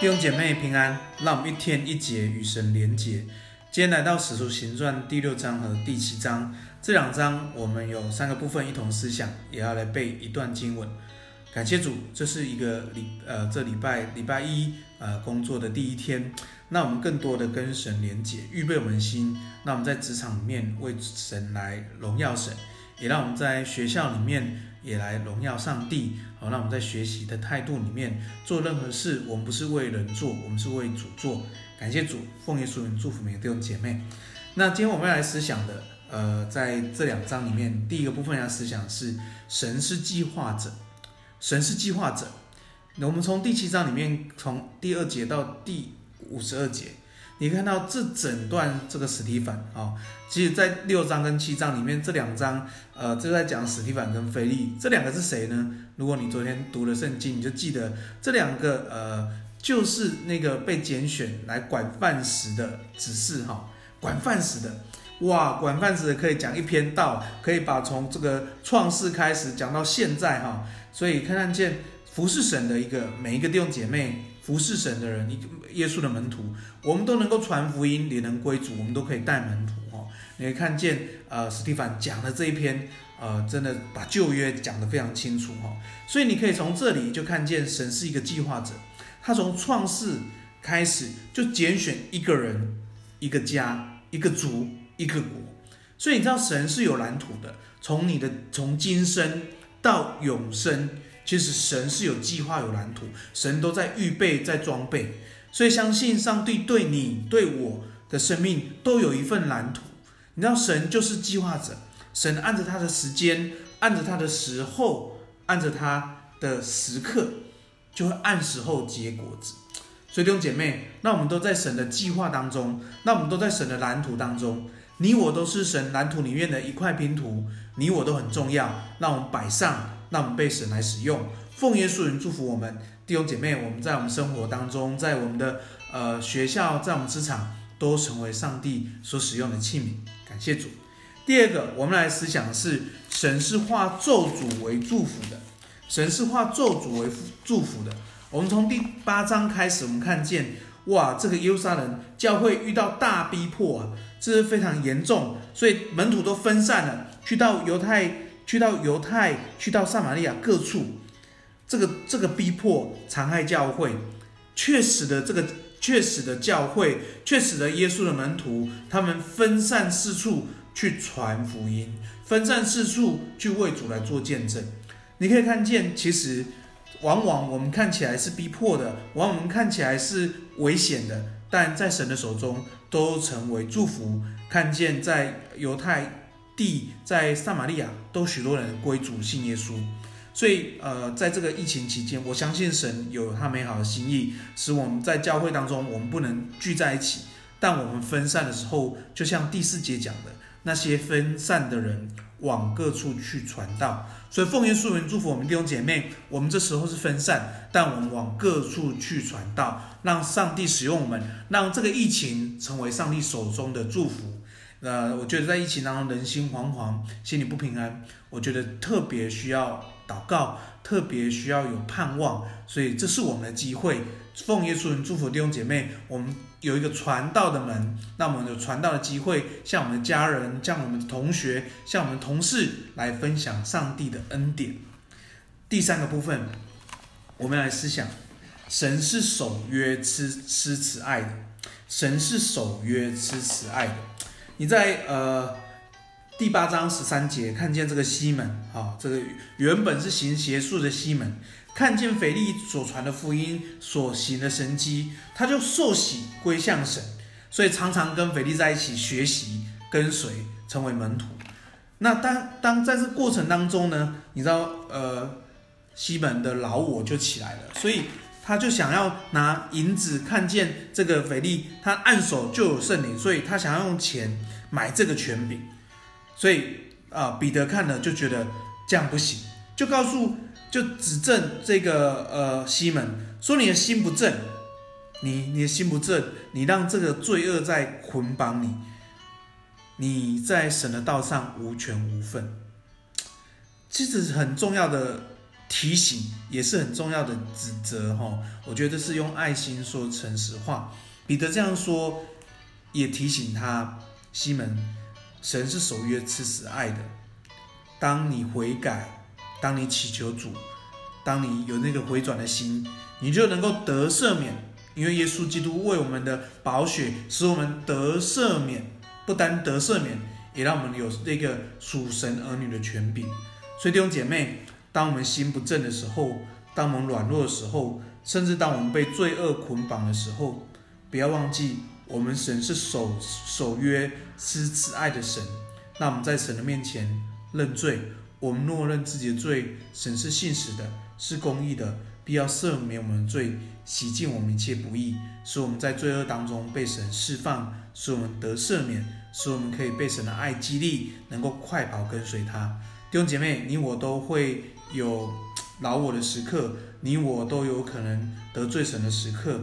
弟兄姐妹平安，让我们一天一节与神连结。今天来到《使徒行传》第六章和第七章这两章，我们有三个部分一同思想，也要来背一段经文。感谢主，这是一个礼呃这礼拜礼拜一呃工作的第一天，那我们更多的跟神连结，预备我们的心，那我们在职场里面为神来荣耀神，也让我们在学校里面。也来荣耀上帝，好，那我们在学习的态度里面做任何事，我们不是为人做，我们是为主做。感谢主，奉耶稣名祝福每个弟兄姐妹。那今天我们要来思想的，呃，在这两章里面，第一个部分要思想是神是计划者，神是计划者。那我们从第七章里面，从第二节到第五十二节。你看到这整段这个史提凡啊，其实，在六章跟七章里面，这两章呃，就在讲史提凡跟菲利这两个是谁呢？如果你昨天读了圣经，你就记得这两个呃，就是那个被拣选来管饭食的指示哈，管饭食的哇，管饭食的可以讲一篇道，可以把从这个创世开始讲到现在哈，所以看看见服侍神的一个每一个弟兄姐妹。服侍神的人，耶稣的门徒，我们都能够传福音，也能归主，我们都可以带门徒哦。你会看见，呃，司提反讲的这一篇，呃，真的把旧约讲得非常清楚哈。所以你可以从这里就看见神是一个计划者，他从创世开始就拣选一个人、一个家、一个族、一个国。所以你知道神是有蓝图的，从你的从今生到永生。其实神是有计划、有蓝图，神都在预备、在装备，所以相信上帝对你、对我的生命都有一份蓝图。你知道，神就是计划者，神按着他的时间，按着他的时候，按着他的时刻，就会按时候结果子。所以弟兄姐妹，那我们都在神的计划当中，那我们都在神的蓝图当中，你我都是神蓝图里面的一块拼图，你我都很重要，让我们摆上。让我们被神来使用，奉耶稣名祝福我们弟兄姐妹，我们在我们生活当中，在我们的呃学校，在我们职场，都成为上帝所使用的器皿。感谢主。第二个，我们来思想的是，神是化咒诅为祝福的，神是化咒诅为祝福的。我们从第八章开始，我们看见，哇，这个耶路撒冷教会遇到大逼迫啊，这是非常严重，所以门徒都分散了，去到犹太。去到犹太，去到撒玛利亚各处，这个这个逼迫残害教会，确实的这个确实的教会，确实的耶稣的门徒，他们分散四处去传福音，分散四处去为主来做见证。你可以看见，其实往往我们看起来是逼迫的，往往我们看起来是危险的，但在神的手中都成为祝福。看见在犹太。地在撒玛利亚都许多人归主信耶稣，所以呃，在这个疫情期间，我相信神有他美好的心意，使我们在教会当中，我们不能聚在一起，但我们分散的时候，就像第四节讲的，那些分散的人往各处去传道。所以奉耶稣名祝福我们弟兄姐妹，我们这时候是分散，但我们往各处去传道，让上帝使用我们，让这个疫情成为上帝手中的祝福。呃，我觉得在疫情当中，人心惶惶，心里不平安。我觉得特别需要祷告，特别需要有盼望，所以这是我们的机会。奉耶稣名祝福弟兄姐妹，我们有一个传道的门，那我们有传道的机会，向我们的家人、向我们的同学、向我们的同事来分享上帝的恩典。第三个部分，我们来思想，神是守约吃吃慈爱的，神是守约吃慈爱的。你在呃第八章十三节看见这个西门啊、这个原本是行邪术的西门，看见腓利所传的福音所行的神迹，他就受洗归向神，所以常常跟腓利在一起学习，跟随成为门徒。那当当在这过程当中呢，你知道呃西门的老我就起来了，所以。他就想要拿银子，看见这个腓利，他按手就有圣灵，所以他想要用钱买这个权柄。所以啊、彼得看了就觉得这样不行，就告诉，就指证这个呃西门说：“你的心不正，你你的心不正，你让这个罪恶在捆绑你，你在神的道上无权无份。”其实很重要的提醒，也是很重要的指责哈。我觉得是用爱心说诚实话。彼得这样说，也提醒他西门，神是守约赐死爱的。当你悔改，当你祈求主，当你有那个回转的心，你就能够得赦免，因为耶稣基督为我们的宝血，使我们得赦免。不单得赦免，也让我们有这个属神儿女的权柄。所以弟兄姐妹，当我们心不正的时候，当我们软弱的时候，甚至当我们被罪恶捆绑的时候，不要忘记，我们神是守守约、施慈爱的神。那我们在神的面前认罪，我们默认自己的罪，神是信实的，是公义的，必要赦免我们的罪，洗净我们一切不义，使我们在罪恶当中被神释放，使我们得赦免。使我们可以被神的爱激励，能够快跑跟随他。弟兄姐妹，你我都会有老我的时刻，你我都有可能得罪神的时刻。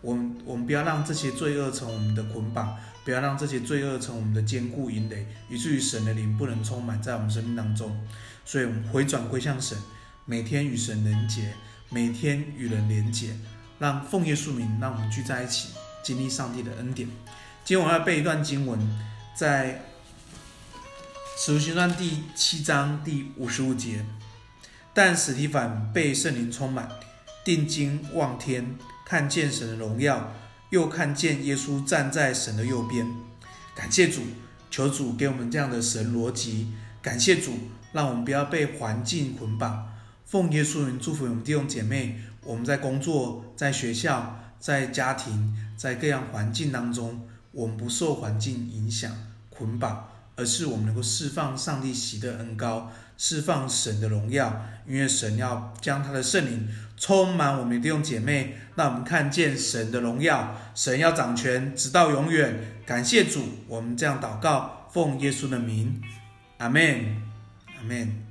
我们我们不要让这些罪恶成我们的捆绑，不要让这些罪恶成我们的坚固营垒，以至于神的灵不能充满在我们生命当中。所以，我们回转归向神，每天与神连结，每天与人连结，让奉耶稣名，让我们聚在一起，经历上帝的恩典。今天我要背一段经文，在《使徒行传》第七章第五十五节。但史提凡被圣灵充满，定睛望天，看见神的荣耀，又看见耶稣站在神的右边。感谢主，求主给我们这样的神逻辑。感谢主，让我们不要被环境捆绑。奉耶稣名祝福我们弟兄姐妹，我们在工作、在学校、在家庭、在各样环境当中。我们不受环境影响捆绑，而是我们能够释放上帝喜的恩膏，释放神的荣耀。因为神要将他的圣灵充满我们的弟兄姐妹，让我们看见神的荣耀。神要掌权直到永远。感谢主，我们这样祷告，奉耶稣的名，阿门，阿门。